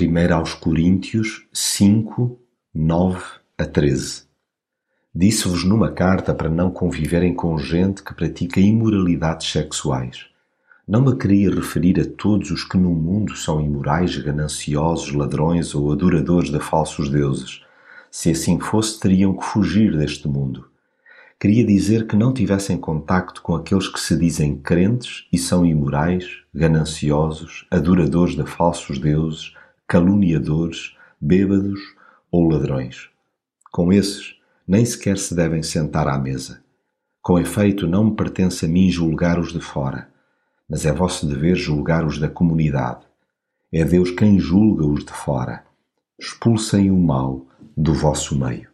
1 aos Coríntios 5, 9 a 13 Disse-vos numa carta para não conviverem com gente que pratica imoralidades sexuais. Não me queria referir a todos os que no mundo são imorais, gananciosos, ladrões ou adoradores de falsos deuses. Se assim fosse, teriam que fugir deste mundo. Queria dizer que não tivessem contacto com aqueles que se dizem crentes e são imorais, gananciosos, adoradores de falsos deuses, caluniadores, bêbados ou ladrões. Com esses, nem sequer se devem sentar à mesa. Com efeito, não me pertence a mim julgar os de fora, mas é vosso dever julgar os da comunidade. É Deus quem julga os de fora. Expulsem o mal do vosso meio.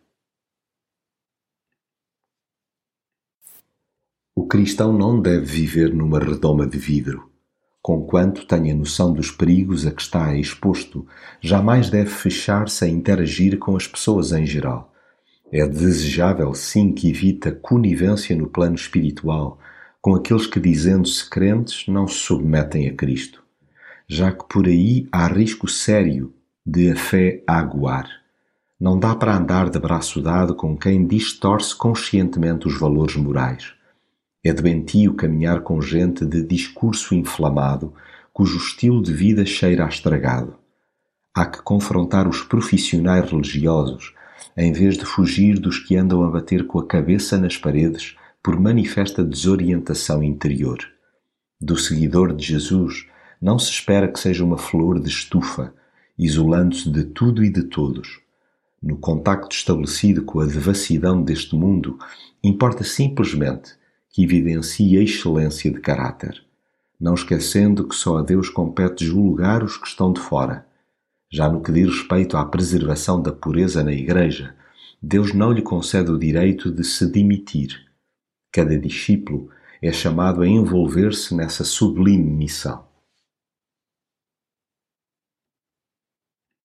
O cristão não deve viver numa redoma de vidro Conquanto tenha noção dos perigos a que está exposto, jamais deve fechar-se a interagir com as pessoas em geral. É desejável, sim, que evite a conivência no plano espiritual com aqueles que, dizendo-se crentes, não se submetem a Cristo, já que por aí há risco sério de a fé aguar. Não dá para andar de braço dado com quem distorce conscientemente os valores morais. É doentio caminhar com gente de discurso inflamado, cujo estilo de vida cheira a estragado. Há que confrontar os profissionais religiosos, em vez de fugir dos que andam a bater com a cabeça nas paredes por manifesta desorientação interior. Do seguidor de Jesus, não se espera que seja uma flor de estufa, isolando-se de tudo e de todos. No contacto estabelecido com a devassidão deste mundo, importa simplesmente que evidencie excelência de caráter, não esquecendo que só a Deus compete julgar os que estão de fora. Já no que diz respeito à preservação da pureza na Igreja, Deus não lhe concede o direito de se demitir. Cada discípulo é chamado a envolver-se nessa sublime missão.